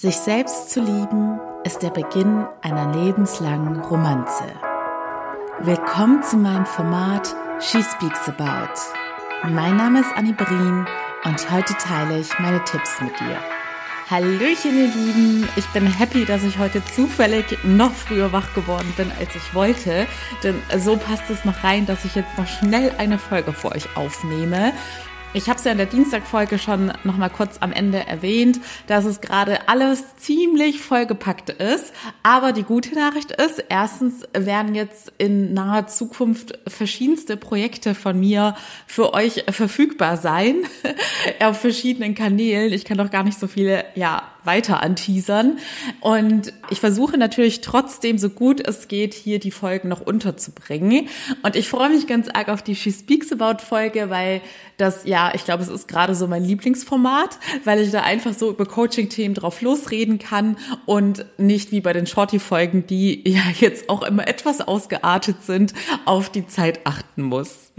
Sich selbst zu lieben ist der Beginn einer lebenslangen Romanze. Willkommen zu meinem Format She Speaks About. Mein Name ist Annie Brien und heute teile ich meine Tipps mit dir. Hallöchen, ihr Lieben. Ich bin happy, dass ich heute zufällig noch früher wach geworden bin, als ich wollte. Denn so passt es noch rein, dass ich jetzt noch schnell eine Folge für euch aufnehme. Ich habe es ja in der Dienstagfolge schon noch mal kurz am Ende erwähnt, dass es gerade alles ziemlich vollgepackt ist. Aber die gute Nachricht ist, erstens werden jetzt in naher Zukunft verschiedenste Projekte von mir für euch verfügbar sein auf verschiedenen Kanälen. Ich kann doch gar nicht so viele, ja, weiter anteasern. Und ich versuche natürlich trotzdem, so gut es geht, hier die Folgen noch unterzubringen. Und ich freue mich ganz arg auf die She Speaks About Folge, weil das, ja, ich glaube, es ist gerade so mein Lieblingsformat, weil ich da einfach so über Coaching-Themen drauf losreden kann und nicht wie bei den Shorty-Folgen, die ja jetzt auch immer etwas ausgeartet sind, auf die Zeit achten muss.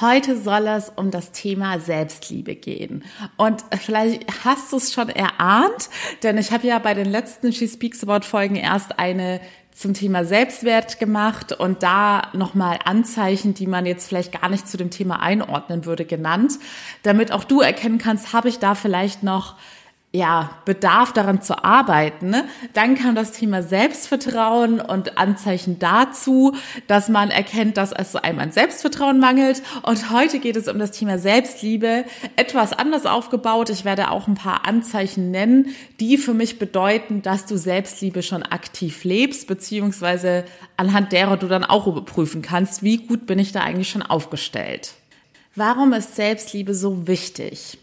Heute soll es um das Thema Selbstliebe gehen. Und vielleicht hast du es schon erahnt, denn ich habe ja bei den letzten She Speaks About Folgen erst eine zum Thema Selbstwert gemacht und da nochmal Anzeichen, die man jetzt vielleicht gar nicht zu dem Thema einordnen würde, genannt, damit auch du erkennen kannst, habe ich da vielleicht noch ja, Bedarf daran zu arbeiten. Ne? Dann kam das Thema Selbstvertrauen und Anzeichen dazu, dass man erkennt, dass es einem an Selbstvertrauen mangelt. Und heute geht es um das Thema Selbstliebe, etwas anders aufgebaut. Ich werde auch ein paar Anzeichen nennen, die für mich bedeuten, dass du Selbstliebe schon aktiv lebst, beziehungsweise anhand derer du dann auch überprüfen kannst, wie gut bin ich da eigentlich schon aufgestellt. Warum ist Selbstliebe so wichtig?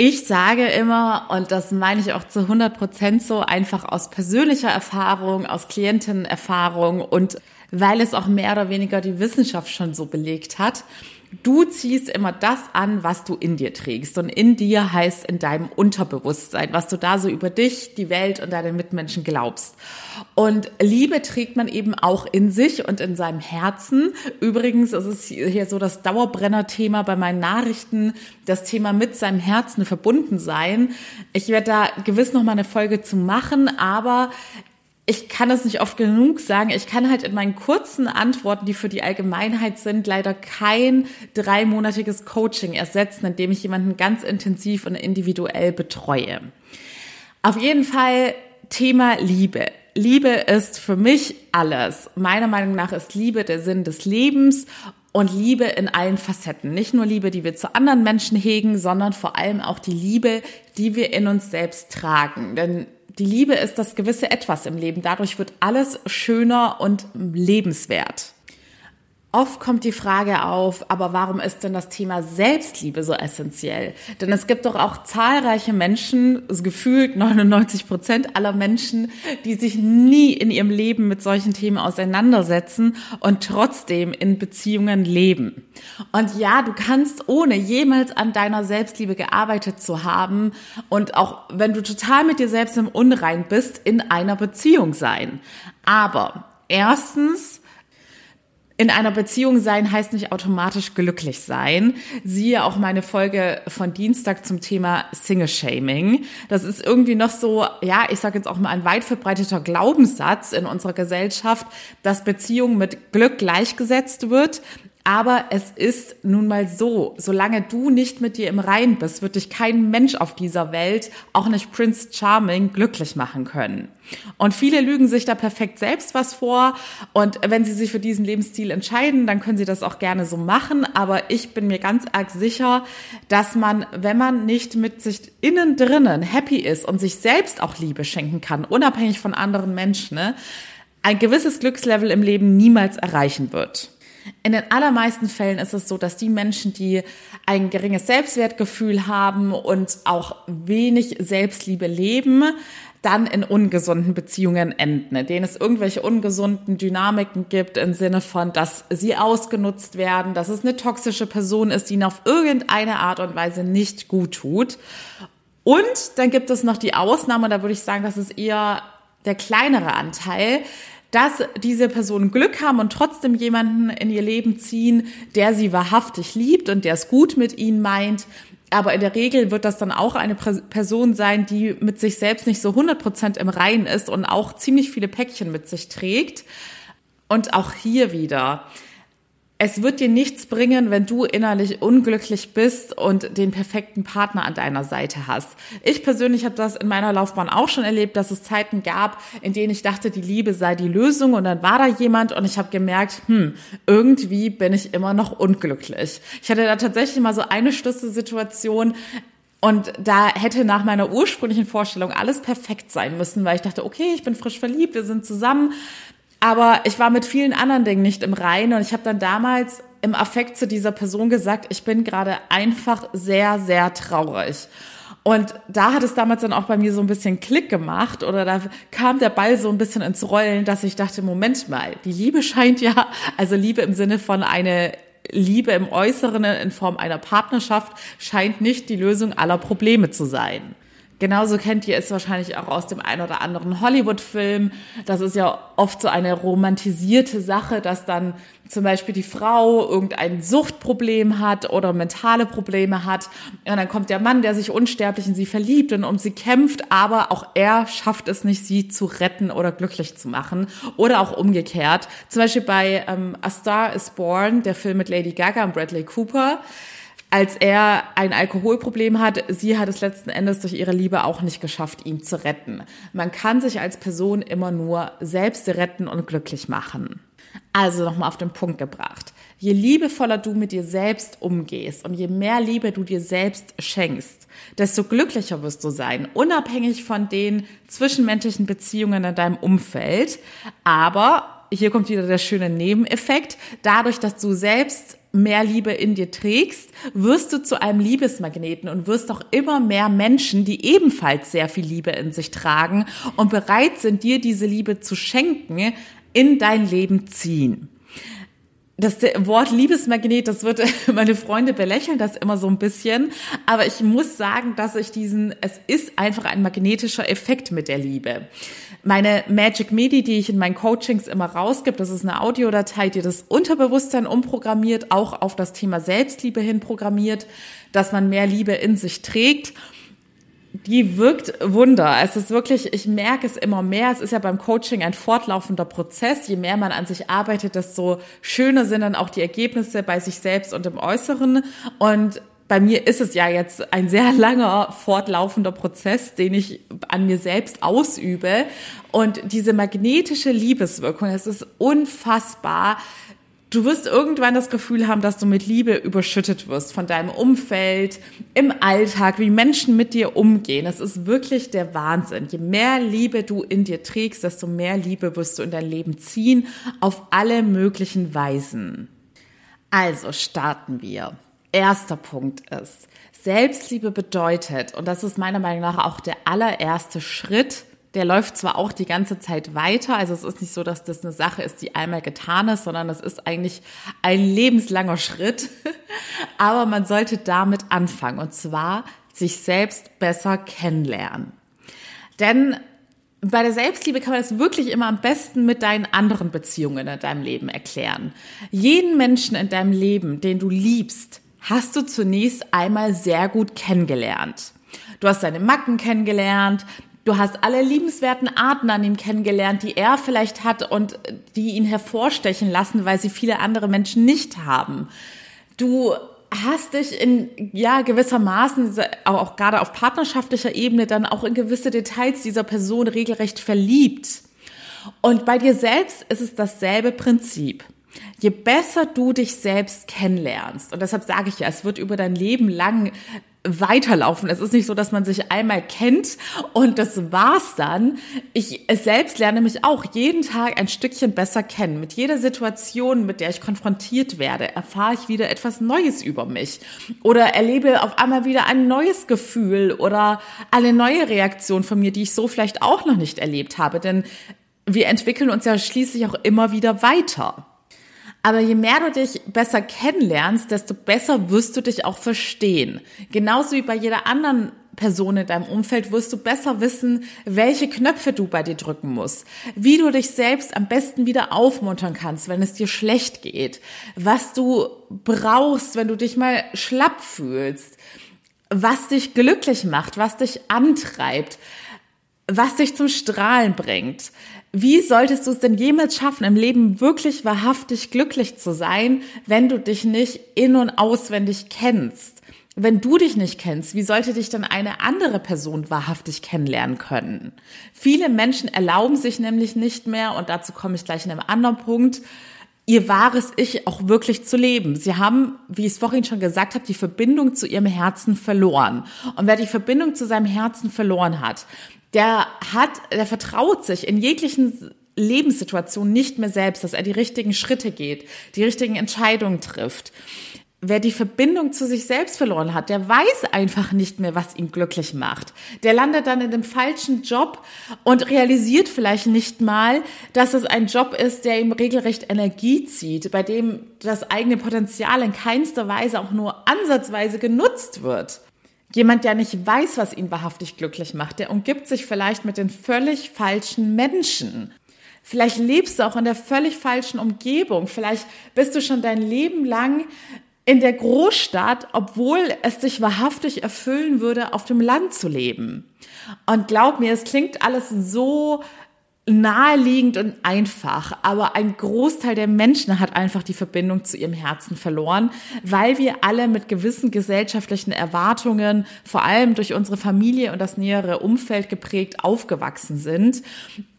Ich sage immer, und das meine ich auch zu 100 Prozent so, einfach aus persönlicher Erfahrung, aus Klientenerfahrung und weil es auch mehr oder weniger die Wissenschaft schon so belegt hat, Du ziehst immer das an, was du in dir trägst. Und in dir heißt in deinem Unterbewusstsein, was du da so über dich, die Welt und deine Mitmenschen glaubst. Und Liebe trägt man eben auch in sich und in seinem Herzen. Übrigens ist es hier so das Dauerbrenner-Thema bei meinen Nachrichten, das Thema mit seinem Herzen verbunden sein. Ich werde da gewiss noch mal eine Folge zu machen, aber ich kann es nicht oft genug sagen. Ich kann halt in meinen kurzen Antworten, die für die Allgemeinheit sind, leider kein dreimonatiges Coaching ersetzen, indem ich jemanden ganz intensiv und individuell betreue. Auf jeden Fall Thema Liebe. Liebe ist für mich alles. Meiner Meinung nach ist Liebe der Sinn des Lebens und Liebe in allen Facetten. Nicht nur Liebe, die wir zu anderen Menschen hegen, sondern vor allem auch die Liebe, die wir in uns selbst tragen. Denn die Liebe ist das gewisse Etwas im Leben. Dadurch wird alles schöner und lebenswert. Oft kommt die Frage auf, aber warum ist denn das Thema Selbstliebe so essentiell? Denn es gibt doch auch zahlreiche Menschen, gefühlt 99 Prozent aller Menschen, die sich nie in ihrem Leben mit solchen Themen auseinandersetzen und trotzdem in Beziehungen leben. Und ja, du kannst ohne jemals an deiner Selbstliebe gearbeitet zu haben und auch wenn du total mit dir selbst im Unrein bist, in einer Beziehung sein. Aber erstens, in einer Beziehung sein heißt nicht automatisch glücklich sein. Siehe auch meine Folge von Dienstag zum Thema Single Shaming. Das ist irgendwie noch so, ja, ich sage jetzt auch mal ein weit verbreiteter Glaubenssatz in unserer Gesellschaft, dass Beziehung mit Glück gleichgesetzt wird. Aber es ist nun mal so, solange du nicht mit dir im Rein bist, wird dich kein Mensch auf dieser Welt, auch nicht Prince Charming, glücklich machen können. Und viele lügen sich da perfekt selbst was vor. Und wenn sie sich für diesen Lebensstil entscheiden, dann können sie das auch gerne so machen. Aber ich bin mir ganz arg sicher, dass man, wenn man nicht mit sich innen drinnen happy ist und sich selbst auch Liebe schenken kann, unabhängig von anderen Menschen, ne, ein gewisses Glückslevel im Leben niemals erreichen wird. In den allermeisten Fällen ist es so, dass die Menschen, die ein geringes Selbstwertgefühl haben und auch wenig Selbstliebe leben, dann in ungesunden Beziehungen enden, in denen es irgendwelche ungesunden Dynamiken gibt im Sinne von, dass sie ausgenutzt werden, dass es eine toxische Person ist, die ihnen auf irgendeine Art und Weise nicht gut tut. Und dann gibt es noch die Ausnahme, da würde ich sagen, das ist eher der kleinere Anteil, dass diese Personen Glück haben und trotzdem jemanden in ihr Leben ziehen, der sie wahrhaftig liebt und der es gut mit ihnen meint. Aber in der Regel wird das dann auch eine Person sein, die mit sich selbst nicht so 100% im Reinen ist und auch ziemlich viele Päckchen mit sich trägt. Und auch hier wieder, es wird dir nichts bringen, wenn du innerlich unglücklich bist und den perfekten Partner an deiner Seite hast. Ich persönlich habe das in meiner Laufbahn auch schon erlebt, dass es Zeiten gab, in denen ich dachte, die Liebe sei die Lösung und dann war da jemand und ich habe gemerkt, hm, irgendwie bin ich immer noch unglücklich. Ich hatte da tatsächlich mal so eine Schlüsselsituation, und da hätte nach meiner ursprünglichen Vorstellung alles perfekt sein müssen, weil ich dachte, okay, ich bin frisch verliebt, wir sind zusammen. Aber ich war mit vielen anderen Dingen nicht im Reinen und ich habe dann damals im Affekt zu dieser Person gesagt, ich bin gerade einfach sehr, sehr traurig. Und da hat es damals dann auch bei mir so ein bisschen Klick gemacht oder da kam der Ball so ein bisschen ins Rollen, dass ich dachte, Moment mal, die Liebe scheint ja, also Liebe im Sinne von eine Liebe im Äußeren in Form einer Partnerschaft scheint nicht die Lösung aller Probleme zu sein. Genauso kennt ihr es wahrscheinlich auch aus dem ein oder anderen Hollywood-Film. Das ist ja oft so eine romantisierte Sache, dass dann zum Beispiel die Frau irgendein Suchtproblem hat oder mentale Probleme hat. Und dann kommt der Mann, der sich unsterblich in sie verliebt und um sie kämpft, aber auch er schafft es nicht, sie zu retten oder glücklich zu machen. Oder auch umgekehrt. Zum Beispiel bei ähm, A Star is Born, der Film mit Lady Gaga und Bradley Cooper als er ein Alkoholproblem hat, sie hat es letzten Endes durch ihre Liebe auch nicht geschafft, ihn zu retten. Man kann sich als Person immer nur selbst retten und glücklich machen. Also nochmal auf den Punkt gebracht. Je liebevoller du mit dir selbst umgehst und je mehr Liebe du dir selbst schenkst, desto glücklicher wirst du sein, unabhängig von den zwischenmenschlichen Beziehungen in deinem Umfeld. Aber hier kommt wieder der schöne Nebeneffekt. Dadurch, dass du selbst mehr Liebe in dir trägst, wirst du zu einem Liebesmagneten und wirst auch immer mehr Menschen, die ebenfalls sehr viel Liebe in sich tragen und bereit sind, dir diese Liebe zu schenken, in dein Leben ziehen. Das Wort Liebesmagnet, das wird meine Freunde belächeln das immer so ein bisschen, aber ich muss sagen, dass ich diesen, es ist einfach ein magnetischer Effekt mit der Liebe. Meine Magic Medi, die ich in meinen Coachings immer rausgebe, das ist eine Audiodatei, die das Unterbewusstsein umprogrammiert, auch auf das Thema Selbstliebe hin programmiert, dass man mehr Liebe in sich trägt die wirkt Wunder. Es ist wirklich, ich merke es immer mehr. Es ist ja beim Coaching ein fortlaufender Prozess. Je mehr man an sich arbeitet, desto schöner sind dann auch die Ergebnisse bei sich selbst und im Äußeren. Und bei mir ist es ja jetzt ein sehr langer, fortlaufender Prozess, den ich an mir selbst ausübe. Und diese magnetische Liebeswirkung, es ist unfassbar. Du wirst irgendwann das Gefühl haben, dass du mit Liebe überschüttet wirst von deinem Umfeld, im Alltag, wie Menschen mit dir umgehen. Es ist wirklich der Wahnsinn. Je mehr Liebe du in dir trägst, desto mehr Liebe wirst du in dein Leben ziehen, auf alle möglichen Weisen. Also starten wir erster Punkt ist, Selbstliebe bedeutet, und das ist meiner Meinung nach auch der allererste Schritt, der läuft zwar auch die ganze Zeit weiter, also es ist nicht so, dass das eine Sache ist, die einmal getan ist, sondern es ist eigentlich ein lebenslanger Schritt, aber man sollte damit anfangen, und zwar sich selbst besser kennenlernen. Denn bei der Selbstliebe kann man das wirklich immer am besten mit deinen anderen Beziehungen in deinem Leben erklären. Jeden Menschen in deinem Leben, den du liebst, hast du zunächst einmal sehr gut kennengelernt. Du hast seine Macken kennengelernt, du hast alle liebenswerten Arten an ihm kennengelernt, die er vielleicht hat und die ihn hervorstechen lassen, weil sie viele andere Menschen nicht haben. Du hast dich in ja gewissermaßen auch, auch gerade auf partnerschaftlicher Ebene dann auch in gewisse Details dieser Person regelrecht verliebt. Und bei dir selbst ist es dasselbe Prinzip. Je besser du dich selbst kennenlernst, und deshalb sage ich ja, es wird über dein Leben lang weiterlaufen. Es ist nicht so, dass man sich einmal kennt und das war's dann. Ich selbst lerne mich auch jeden Tag ein Stückchen besser kennen. Mit jeder Situation, mit der ich konfrontiert werde, erfahre ich wieder etwas Neues über mich oder erlebe auf einmal wieder ein neues Gefühl oder eine neue Reaktion von mir, die ich so vielleicht auch noch nicht erlebt habe. Denn wir entwickeln uns ja schließlich auch immer wieder weiter. Aber je mehr du dich besser kennenlernst, desto besser wirst du dich auch verstehen. Genauso wie bei jeder anderen Person in deinem Umfeld wirst du besser wissen, welche Knöpfe du bei dir drücken musst, wie du dich selbst am besten wieder aufmuntern kannst, wenn es dir schlecht geht, was du brauchst, wenn du dich mal schlapp fühlst, was dich glücklich macht, was dich antreibt, was dich zum Strahlen bringt. Wie solltest du es denn jemals schaffen, im Leben wirklich wahrhaftig glücklich zu sein, wenn du dich nicht in und auswendig kennst? wenn du dich nicht kennst, wie sollte dich dann eine andere Person wahrhaftig kennenlernen können? Viele Menschen erlauben sich nämlich nicht mehr, und dazu komme ich gleich in einem anderen Punkt, ihr wahres Ich auch wirklich zu leben. Sie haben, wie ich es vorhin schon gesagt habe, die Verbindung zu ihrem Herzen verloren. Und wer die Verbindung zu seinem Herzen verloren hat, der hat, der vertraut sich in jeglichen Lebenssituationen nicht mehr selbst, dass er die richtigen Schritte geht, die richtigen Entscheidungen trifft wer die Verbindung zu sich selbst verloren hat, der weiß einfach nicht mehr, was ihn glücklich macht. Der landet dann in dem falschen Job und realisiert vielleicht nicht mal, dass es ein Job ist, der ihm regelrecht Energie zieht, bei dem das eigene Potenzial in keinster Weise auch nur ansatzweise genutzt wird. Jemand, der nicht weiß, was ihn wahrhaftig glücklich macht, der umgibt sich vielleicht mit den völlig falschen Menschen. Vielleicht lebst du auch in der völlig falschen Umgebung. Vielleicht bist du schon dein Leben lang in der Großstadt, obwohl es sich wahrhaftig erfüllen würde, auf dem Land zu leben. Und glaub mir, es klingt alles so naheliegend und einfach, aber ein Großteil der Menschen hat einfach die Verbindung zu ihrem Herzen verloren, weil wir alle mit gewissen gesellschaftlichen Erwartungen, vor allem durch unsere Familie und das nähere Umfeld geprägt, aufgewachsen sind.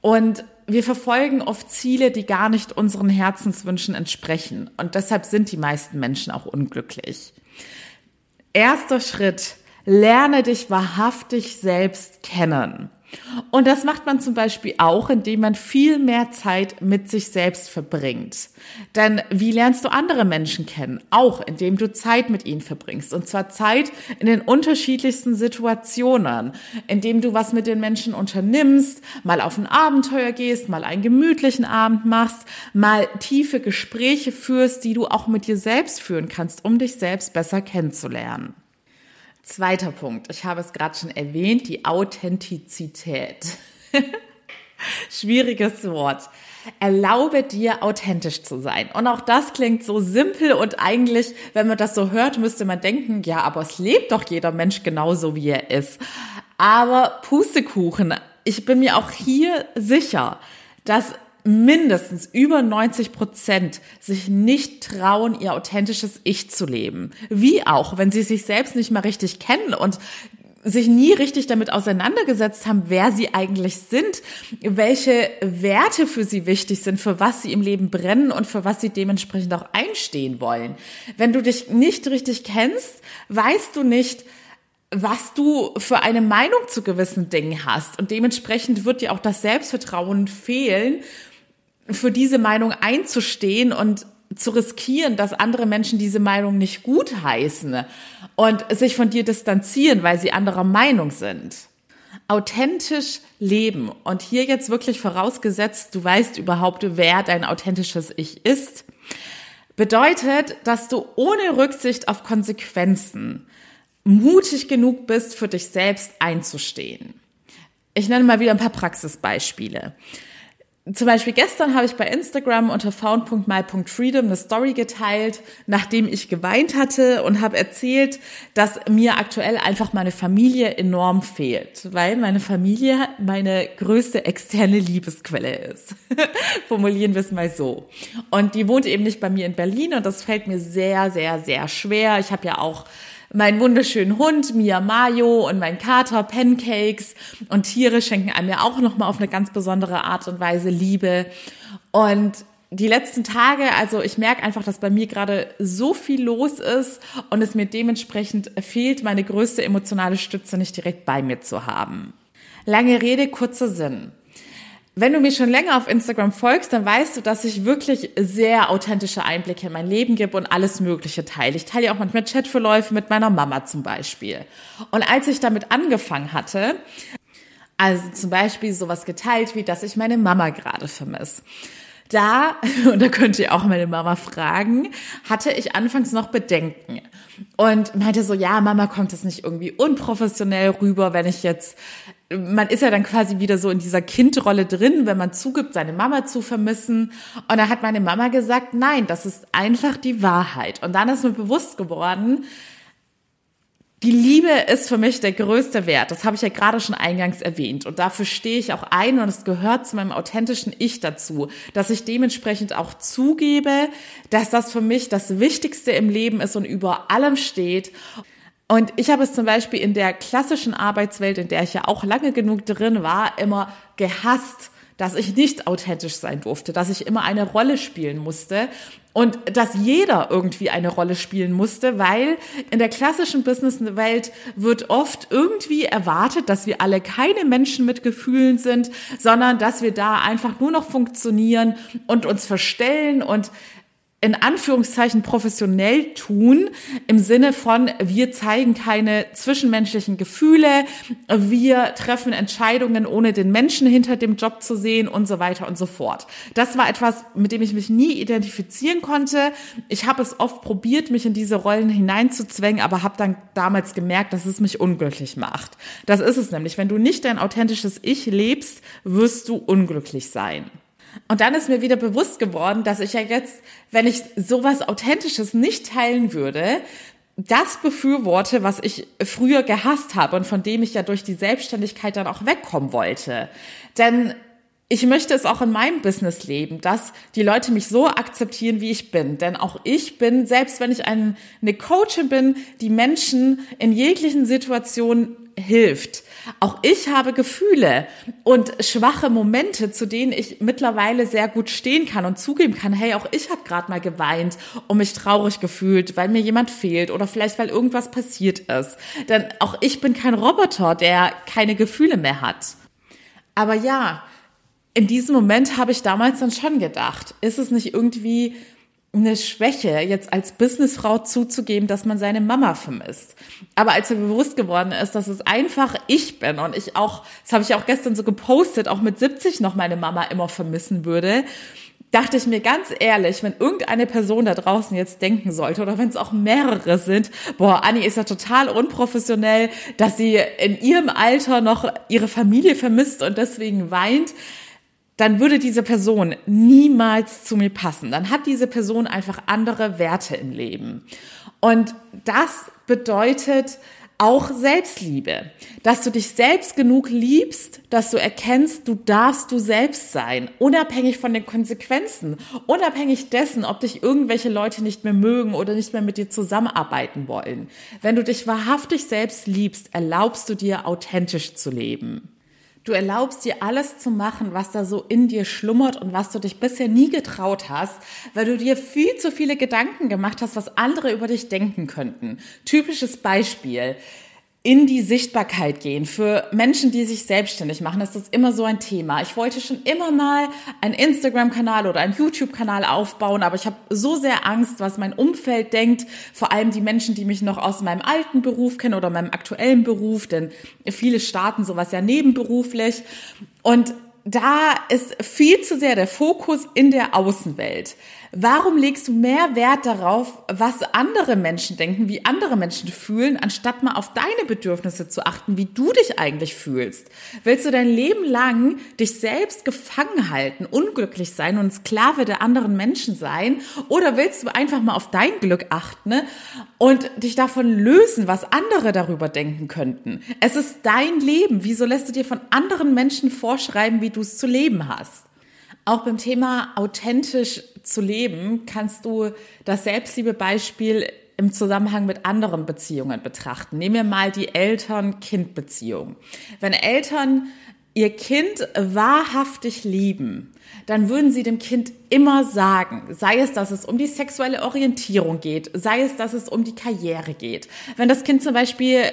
Und wir verfolgen oft Ziele, die gar nicht unseren Herzenswünschen entsprechen. Und deshalb sind die meisten Menschen auch unglücklich. Erster Schritt, lerne dich wahrhaftig selbst kennen. Und das macht man zum Beispiel auch, indem man viel mehr Zeit mit sich selbst verbringt. Denn wie lernst du andere Menschen kennen? Auch indem du Zeit mit ihnen verbringst. Und zwar Zeit in den unterschiedlichsten Situationen, indem du was mit den Menschen unternimmst, mal auf ein Abenteuer gehst, mal einen gemütlichen Abend machst, mal tiefe Gespräche führst, die du auch mit dir selbst führen kannst, um dich selbst besser kennenzulernen. Zweiter Punkt, ich habe es gerade schon erwähnt, die Authentizität. Schwieriges Wort. Erlaube dir, authentisch zu sein. Und auch das klingt so simpel und eigentlich, wenn man das so hört, müsste man denken, ja, aber es lebt doch jeder Mensch genauso, wie er ist. Aber Pustekuchen, ich bin mir auch hier sicher, dass mindestens über 90 Prozent sich nicht trauen, ihr authentisches Ich zu leben. Wie auch, wenn sie sich selbst nicht mal richtig kennen und sich nie richtig damit auseinandergesetzt haben, wer sie eigentlich sind, welche Werte für sie wichtig sind, für was sie im Leben brennen und für was sie dementsprechend auch einstehen wollen. Wenn du dich nicht richtig kennst, weißt du nicht, was du für eine Meinung zu gewissen Dingen hast. Und dementsprechend wird dir auch das Selbstvertrauen fehlen, für diese Meinung einzustehen und zu riskieren, dass andere Menschen diese Meinung nicht gut heißen und sich von dir distanzieren, weil sie anderer Meinung sind. Authentisch leben und hier jetzt wirklich vorausgesetzt, du weißt überhaupt, wer dein authentisches Ich ist, bedeutet, dass du ohne Rücksicht auf Konsequenzen mutig genug bist, für dich selbst einzustehen. Ich nenne mal wieder ein paar Praxisbeispiele zum Beispiel gestern habe ich bei Instagram unter found.my.freedom eine Story geteilt, nachdem ich geweint hatte und habe erzählt, dass mir aktuell einfach meine Familie enorm fehlt, weil meine Familie meine größte externe Liebesquelle ist. Formulieren wir es mal so. Und die wohnt eben nicht bei mir in Berlin und das fällt mir sehr, sehr, sehr schwer. Ich habe ja auch meinen wunderschönen Hund Mia Mayo und mein Kater Pancakes und Tiere schenken einem ja auch nochmal auf eine ganz besondere Art und Weise Liebe. Und die letzten Tage, also ich merke einfach, dass bei mir gerade so viel los ist und es mir dementsprechend fehlt, meine größte emotionale Stütze nicht direkt bei mir zu haben. Lange Rede, kurzer Sinn. Wenn du mir schon länger auf Instagram folgst, dann weißt du, dass ich wirklich sehr authentische Einblicke in mein Leben gebe und alles Mögliche teile. Ich teile ja auch manchmal Chatverläufe mit meiner Mama zum Beispiel. Und als ich damit angefangen hatte, also zum Beispiel sowas geteilt wie, dass ich meine Mama gerade vermisse, Da, und da könnt ihr auch meine Mama fragen, hatte ich anfangs noch Bedenken und meinte so, ja, Mama, kommt das nicht irgendwie unprofessionell rüber, wenn ich jetzt, man ist ja dann quasi wieder so in dieser Kindrolle drin, wenn man zugibt, seine Mama zu vermissen. Und da hat meine Mama gesagt, nein, das ist einfach die Wahrheit. Und dann ist mir bewusst geworden, die Liebe ist für mich der größte Wert. Das habe ich ja gerade schon eingangs erwähnt. Und dafür stehe ich auch ein und es gehört zu meinem authentischen Ich dazu, dass ich dementsprechend auch zugebe, dass das für mich das Wichtigste im Leben ist und über allem steht. Und ich habe es zum Beispiel in der klassischen Arbeitswelt, in der ich ja auch lange genug drin war, immer gehasst, dass ich nicht authentisch sein durfte, dass ich immer eine Rolle spielen musste und dass jeder irgendwie eine Rolle spielen musste, weil in der klassischen Businesswelt wird oft irgendwie erwartet, dass wir alle keine Menschen mit Gefühlen sind, sondern dass wir da einfach nur noch funktionieren und uns verstellen und in Anführungszeichen professionell tun, im Sinne von, wir zeigen keine zwischenmenschlichen Gefühle, wir treffen Entscheidungen, ohne den Menschen hinter dem Job zu sehen und so weiter und so fort. Das war etwas, mit dem ich mich nie identifizieren konnte. Ich habe es oft probiert, mich in diese Rollen hineinzuzwängen, aber habe dann damals gemerkt, dass es mich unglücklich macht. Das ist es nämlich. Wenn du nicht dein authentisches Ich lebst, wirst du unglücklich sein. Und dann ist mir wieder bewusst geworden, dass ich ja jetzt, wenn ich sowas Authentisches nicht teilen würde, das befürworte, was ich früher gehasst habe und von dem ich ja durch die Selbstständigkeit dann auch wegkommen wollte. Denn ich möchte es auch in meinem Business leben, dass die Leute mich so akzeptieren, wie ich bin. Denn auch ich bin, selbst wenn ich eine Coachin bin, die Menschen in jeglichen Situationen hilft. Auch ich habe Gefühle und schwache Momente, zu denen ich mittlerweile sehr gut stehen kann und zugeben kann, hey, auch ich habe gerade mal geweint und mich traurig gefühlt, weil mir jemand fehlt oder vielleicht weil irgendwas passiert ist. Denn auch ich bin kein Roboter, der keine Gefühle mehr hat. Aber ja, in diesem Moment habe ich damals dann schon gedacht, ist es nicht irgendwie eine Schwäche, jetzt als Businessfrau zuzugeben, dass man seine Mama vermisst. Aber als mir bewusst geworden ist, dass es einfach ich bin und ich auch, das habe ich auch gestern so gepostet, auch mit 70 noch meine Mama immer vermissen würde, dachte ich mir ganz ehrlich, wenn irgendeine Person da draußen jetzt denken sollte oder wenn es auch mehrere sind, boah, Anni ist ja total unprofessionell, dass sie in ihrem Alter noch ihre Familie vermisst und deswegen weint dann würde diese Person niemals zu mir passen. Dann hat diese Person einfach andere Werte im Leben. Und das bedeutet auch Selbstliebe, dass du dich selbst genug liebst, dass du erkennst, du darfst du selbst sein, unabhängig von den Konsequenzen, unabhängig dessen, ob dich irgendwelche Leute nicht mehr mögen oder nicht mehr mit dir zusammenarbeiten wollen. Wenn du dich wahrhaftig selbst liebst, erlaubst du dir authentisch zu leben. Du erlaubst dir alles zu machen, was da so in dir schlummert und was du dich bisher nie getraut hast, weil du dir viel zu viele Gedanken gemacht hast, was andere über dich denken könnten. Typisches Beispiel in die Sichtbarkeit gehen. Für Menschen, die sich selbstständig machen, ist das immer so ein Thema. Ich wollte schon immer mal einen Instagram-Kanal oder einen YouTube-Kanal aufbauen, aber ich habe so sehr Angst, was mein Umfeld denkt, vor allem die Menschen, die mich noch aus meinem alten Beruf kennen oder meinem aktuellen Beruf, denn viele starten sowas ja nebenberuflich. Und da ist viel zu sehr der Fokus in der Außenwelt. Warum legst du mehr Wert darauf, was andere Menschen denken, wie andere Menschen fühlen, anstatt mal auf deine Bedürfnisse zu achten, wie du dich eigentlich fühlst? Willst du dein Leben lang dich selbst gefangen halten, unglücklich sein und Sklave der anderen Menschen sein? Oder willst du einfach mal auf dein Glück achten ne? und dich davon lösen, was andere darüber denken könnten? Es ist dein Leben. Wieso lässt du dir von anderen Menschen vorschreiben, wie du es zu leben hast? Auch beim Thema authentisch zu leben, kannst du das Selbstliebe-Beispiel im Zusammenhang mit anderen Beziehungen betrachten. Nehmen wir mal die Eltern-Kind-Beziehung. Wenn Eltern ihr Kind wahrhaftig lieben, dann würden sie dem Kind immer sagen, sei es, dass es um die sexuelle Orientierung geht, sei es, dass es um die Karriere geht. Wenn das Kind zum Beispiel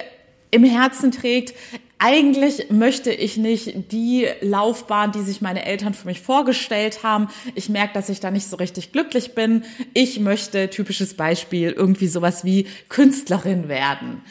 im Herzen trägt, eigentlich möchte ich nicht die Laufbahn, die sich meine Eltern für mich vorgestellt haben. Ich merke, dass ich da nicht so richtig glücklich bin. Ich möchte, typisches Beispiel, irgendwie sowas wie Künstlerin werden.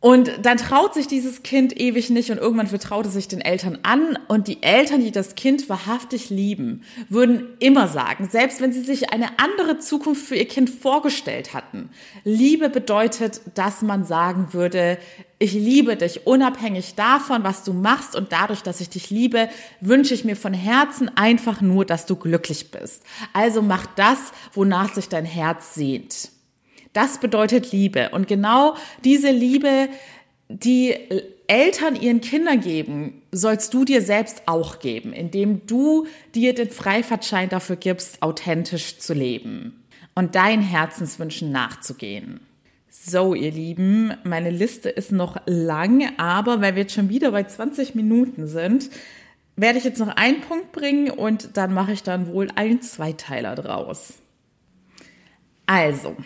Und dann traut sich dieses Kind ewig nicht und irgendwann vertraut es sich den Eltern an und die Eltern, die das Kind wahrhaftig lieben, würden immer sagen, selbst wenn sie sich eine andere Zukunft für ihr Kind vorgestellt hatten, Liebe bedeutet, dass man sagen würde, ich liebe dich unabhängig davon, was du machst und dadurch, dass ich dich liebe, wünsche ich mir von Herzen einfach nur, dass du glücklich bist. Also mach das, wonach sich dein Herz sehnt. Das bedeutet Liebe. Und genau diese Liebe, die Eltern ihren Kindern geben, sollst du dir selbst auch geben, indem du dir den Freifahrtschein dafür gibst, authentisch zu leben und deinen Herzenswünschen nachzugehen. So, ihr Lieben, meine Liste ist noch lang, aber weil wir jetzt schon wieder bei 20 Minuten sind, werde ich jetzt noch einen Punkt bringen und dann mache ich dann wohl einen Zweiteiler draus. Also,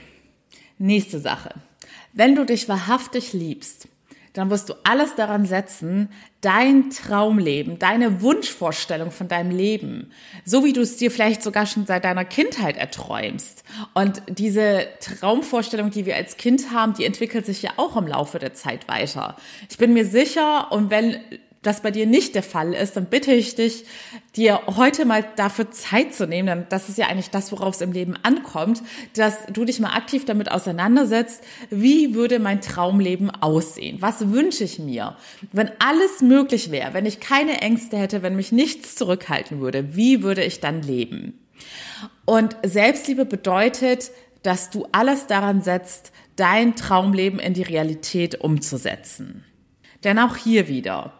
Nächste Sache. Wenn du dich wahrhaftig liebst, dann wirst du alles daran setzen, dein Traumleben, deine Wunschvorstellung von deinem Leben, so wie du es dir vielleicht sogar schon seit deiner Kindheit erträumst. Und diese Traumvorstellung, die wir als Kind haben, die entwickelt sich ja auch im Laufe der Zeit weiter. Ich bin mir sicher, und wenn das bei dir nicht der Fall ist, dann bitte ich dich, dir heute mal dafür Zeit zu nehmen, denn das ist ja eigentlich das, worauf es im Leben ankommt, dass du dich mal aktiv damit auseinandersetzt, wie würde mein Traumleben aussehen? Was wünsche ich mir? Wenn alles möglich wäre, wenn ich keine Ängste hätte, wenn mich nichts zurückhalten würde, wie würde ich dann leben? Und Selbstliebe bedeutet, dass du alles daran setzt, dein Traumleben in die Realität umzusetzen. Denn auch hier wieder,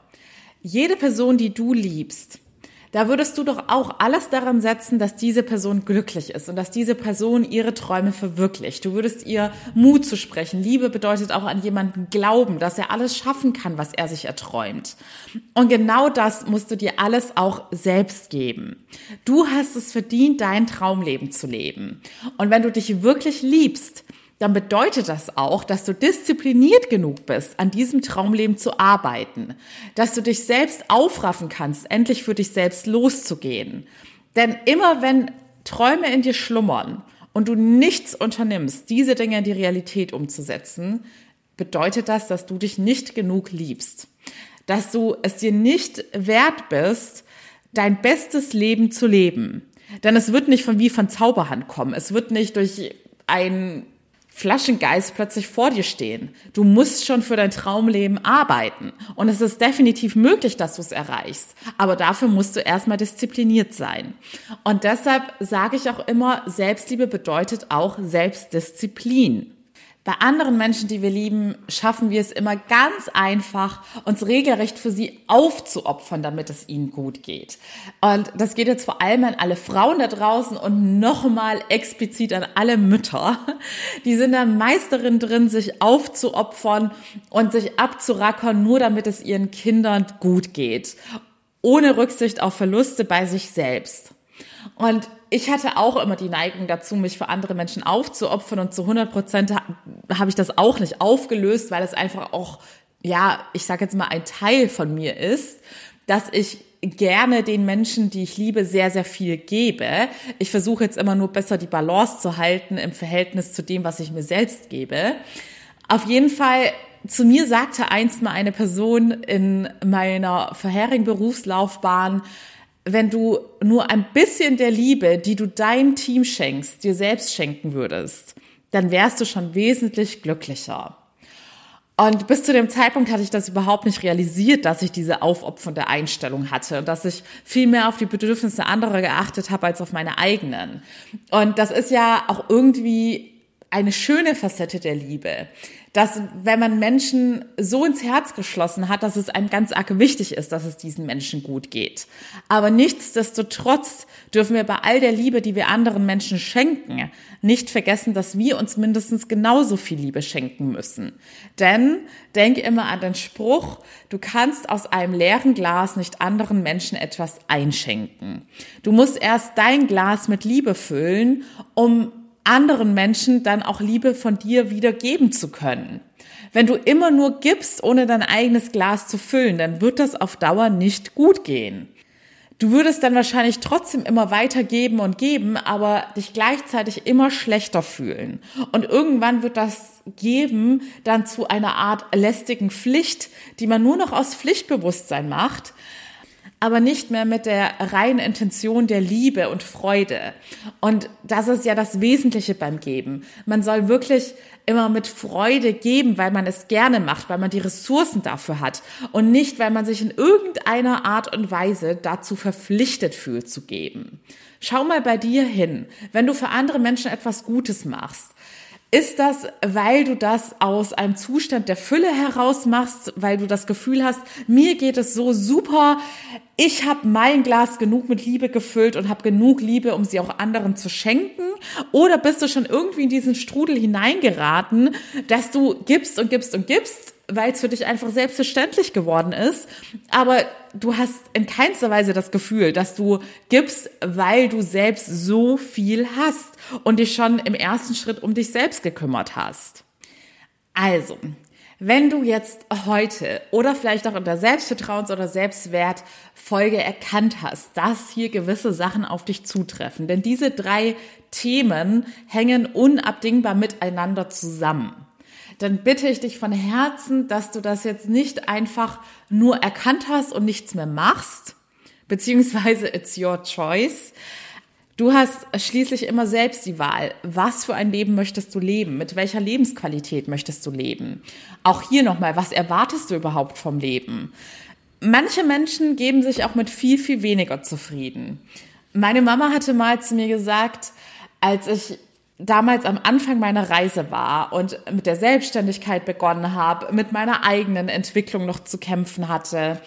jede Person, die du liebst, da würdest du doch auch alles daran setzen, dass diese Person glücklich ist und dass diese Person ihre Träume verwirklicht. Du würdest ihr Mut zu sprechen. Liebe bedeutet auch an jemanden glauben, dass er alles schaffen kann, was er sich erträumt. Und genau das musst du dir alles auch selbst geben. Du hast es verdient, dein Traumleben zu leben. Und wenn du dich wirklich liebst, dann bedeutet das auch, dass du diszipliniert genug bist, an diesem Traumleben zu arbeiten, dass du dich selbst aufraffen kannst, endlich für dich selbst loszugehen. Denn immer wenn Träume in dir schlummern und du nichts unternimmst, diese Dinge in die Realität umzusetzen, bedeutet das, dass du dich nicht genug liebst, dass du es dir nicht wert bist, dein bestes Leben zu leben. Denn es wird nicht von wie von Zauberhand kommen. Es wird nicht durch ein Flaschengeist plötzlich vor dir stehen. Du musst schon für dein Traumleben arbeiten. Und es ist definitiv möglich, dass du es erreichst. Aber dafür musst du erstmal diszipliniert sein. Und deshalb sage ich auch immer, Selbstliebe bedeutet auch Selbstdisziplin. Bei anderen Menschen, die wir lieben, schaffen wir es immer ganz einfach, uns regelrecht für sie aufzuopfern, damit es ihnen gut geht. Und das geht jetzt vor allem an alle Frauen da draußen und nochmal explizit an alle Mütter. Die sind da Meisterin drin, sich aufzuopfern und sich abzurackern, nur damit es ihren Kindern gut geht. Ohne Rücksicht auf Verluste bei sich selbst. Und ich hatte auch immer die Neigung dazu, mich für andere Menschen aufzuopfern und zu 100 Prozent habe ich das auch nicht aufgelöst, weil es einfach auch, ja, ich sage jetzt mal, ein Teil von mir ist, dass ich gerne den Menschen, die ich liebe, sehr, sehr viel gebe. Ich versuche jetzt immer nur besser die Balance zu halten im Verhältnis zu dem, was ich mir selbst gebe. Auf jeden Fall zu mir sagte einst mal eine Person in meiner vorherigen Berufslaufbahn, wenn du nur ein bisschen der Liebe, die du deinem Team schenkst, dir selbst schenken würdest, dann wärst du schon wesentlich glücklicher. Und bis zu dem Zeitpunkt hatte ich das überhaupt nicht realisiert, dass ich diese aufopfernde Einstellung hatte und dass ich viel mehr auf die Bedürfnisse anderer geachtet habe als auf meine eigenen. Und das ist ja auch irgendwie eine schöne Facette der Liebe dass wenn man Menschen so ins Herz geschlossen hat, dass es einem ganz arg wichtig ist, dass es diesen Menschen gut geht. Aber nichtsdestotrotz dürfen wir bei all der Liebe, die wir anderen Menschen schenken, nicht vergessen, dass wir uns mindestens genauso viel Liebe schenken müssen. Denn denk immer an den Spruch, du kannst aus einem leeren Glas nicht anderen Menschen etwas einschenken. Du musst erst dein Glas mit Liebe füllen, um anderen Menschen dann auch Liebe von dir wieder geben zu können. Wenn du immer nur gibst, ohne dein eigenes Glas zu füllen, dann wird das auf Dauer nicht gut gehen. Du würdest dann wahrscheinlich trotzdem immer weiter geben und geben, aber dich gleichzeitig immer schlechter fühlen. Und irgendwann wird das Geben dann zu einer Art lästigen Pflicht, die man nur noch aus Pflichtbewusstsein macht aber nicht mehr mit der reinen Intention der Liebe und Freude. Und das ist ja das Wesentliche beim Geben. Man soll wirklich immer mit Freude geben, weil man es gerne macht, weil man die Ressourcen dafür hat und nicht, weil man sich in irgendeiner Art und Weise dazu verpflichtet fühlt zu geben. Schau mal bei dir hin, wenn du für andere Menschen etwas Gutes machst ist das, weil du das aus einem Zustand der Fülle heraus machst, weil du das Gefühl hast, mir geht es so super, ich habe mein Glas genug mit Liebe gefüllt und habe genug Liebe, um sie auch anderen zu schenken? Oder bist du schon irgendwie in diesen Strudel hineingeraten, dass du gibst und gibst und gibst, weil es für dich einfach selbstverständlich geworden ist, aber du hast in keinster Weise das Gefühl, dass du gibst, weil du selbst so viel hast und dich schon im ersten Schritt um dich selbst gekümmert hast. Also, wenn du jetzt heute oder vielleicht auch in der Selbstvertrauens- oder Selbstwertfolge erkannt hast, dass hier gewisse Sachen auf dich zutreffen, denn diese drei Themen hängen unabdingbar miteinander zusammen, dann bitte ich dich von Herzen, dass du das jetzt nicht einfach nur erkannt hast und nichts mehr machst, beziehungsweise it's your choice, Du hast schließlich immer selbst die Wahl. Was für ein Leben möchtest du leben? Mit welcher Lebensqualität möchtest du leben? Auch hier nochmal, was erwartest du überhaupt vom Leben? Manche Menschen geben sich auch mit viel, viel weniger zufrieden. Meine Mama hatte mal zu mir gesagt, als ich damals am Anfang meiner Reise war und mit der Selbstständigkeit begonnen habe, mit meiner eigenen Entwicklung noch zu kämpfen hatte,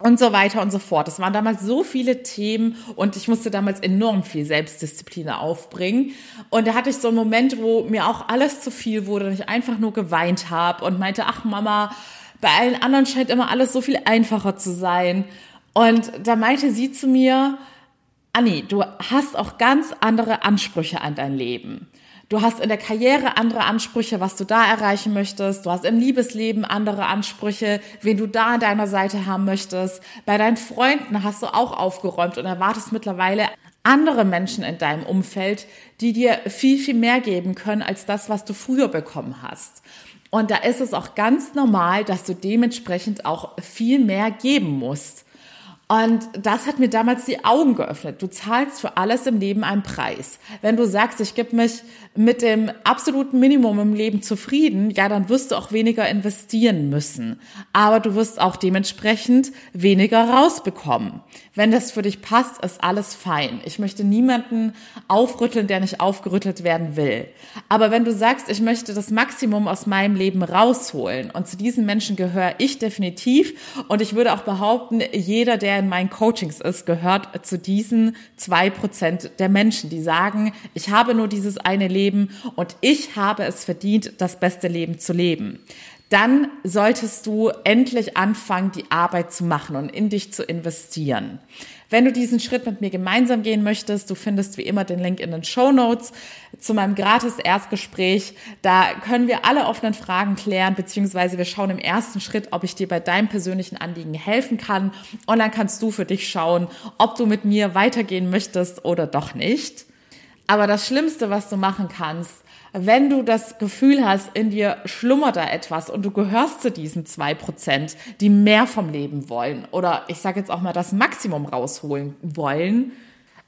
und so weiter und so fort. Es waren damals so viele Themen und ich musste damals enorm viel Selbstdisziplin aufbringen. Und da hatte ich so einen Moment, wo mir auch alles zu viel wurde und ich einfach nur geweint habe und meinte, ach Mama, bei allen anderen scheint immer alles so viel einfacher zu sein. Und da meinte sie zu mir, Anni, du hast auch ganz andere Ansprüche an dein Leben. Du hast in der Karriere andere Ansprüche, was du da erreichen möchtest. Du hast im Liebesleben andere Ansprüche, wen du da an deiner Seite haben möchtest. Bei deinen Freunden hast du auch aufgeräumt und erwartest mittlerweile andere Menschen in deinem Umfeld, die dir viel, viel mehr geben können als das, was du früher bekommen hast. Und da ist es auch ganz normal, dass du dementsprechend auch viel mehr geben musst. Und das hat mir damals die Augen geöffnet. Du zahlst für alles im Leben einen Preis. Wenn du sagst, ich gebe mich mit dem absoluten Minimum im Leben zufrieden, ja, dann wirst du auch weniger investieren müssen. Aber du wirst auch dementsprechend weniger rausbekommen. Wenn das für dich passt, ist alles fein. Ich möchte niemanden aufrütteln, der nicht aufgerüttelt werden will. Aber wenn du sagst, ich möchte das Maximum aus meinem Leben rausholen und zu diesen Menschen gehöre ich definitiv und ich würde auch behaupten, jeder, der in meinen Coachings ist, gehört zu diesen zwei Prozent der Menschen, die sagen, ich habe nur dieses eine Leben und ich habe es verdient, das beste Leben zu leben dann solltest du endlich anfangen, die Arbeit zu machen und in dich zu investieren. Wenn du diesen Schritt mit mir gemeinsam gehen möchtest, du findest wie immer den Link in den Show Notes zu meinem gratis Erstgespräch. Da können wir alle offenen Fragen klären, beziehungsweise wir schauen im ersten Schritt, ob ich dir bei deinem persönlichen Anliegen helfen kann. Und dann kannst du für dich schauen, ob du mit mir weitergehen möchtest oder doch nicht. Aber das Schlimmste, was du machen kannst, wenn du das Gefühl hast, in dir schlummert da etwas und du gehörst zu diesen zwei Prozent, die mehr vom Leben wollen oder ich sage jetzt auch mal das Maximum rausholen wollen,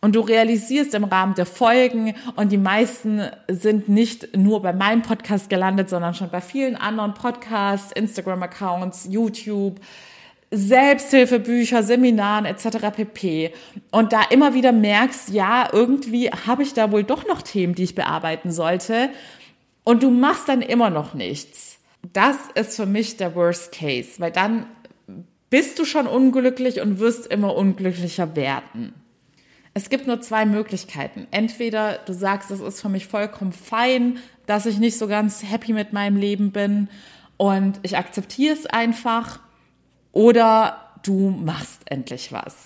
und du realisierst im Rahmen der Folgen und die meisten sind nicht nur bei meinem Podcast gelandet, sondern schon bei vielen anderen Podcasts, Instagram-Accounts, YouTube, Selbsthilfebücher, Seminaren etc. pp. Und da immer wieder merkst, ja, irgendwie habe ich da wohl doch noch Themen, die ich bearbeiten sollte. Und du machst dann immer noch nichts. Das ist für mich der Worst Case, weil dann bist du schon unglücklich und wirst immer unglücklicher werden. Es gibt nur zwei Möglichkeiten. Entweder du sagst, es ist für mich vollkommen fein, dass ich nicht so ganz happy mit meinem Leben bin und ich akzeptiere es einfach oder du machst endlich was.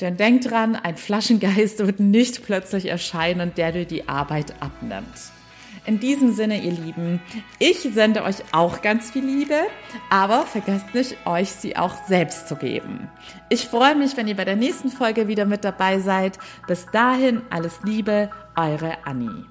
Denn denk dran, ein Flaschengeist wird nicht plötzlich erscheinen, der dir die Arbeit abnimmt. In diesem Sinne, ihr Lieben, ich sende euch auch ganz viel Liebe, aber vergesst nicht, euch sie auch selbst zu geben. Ich freue mich, wenn ihr bei der nächsten Folge wieder mit dabei seid. Bis dahin, alles Liebe, eure Annie.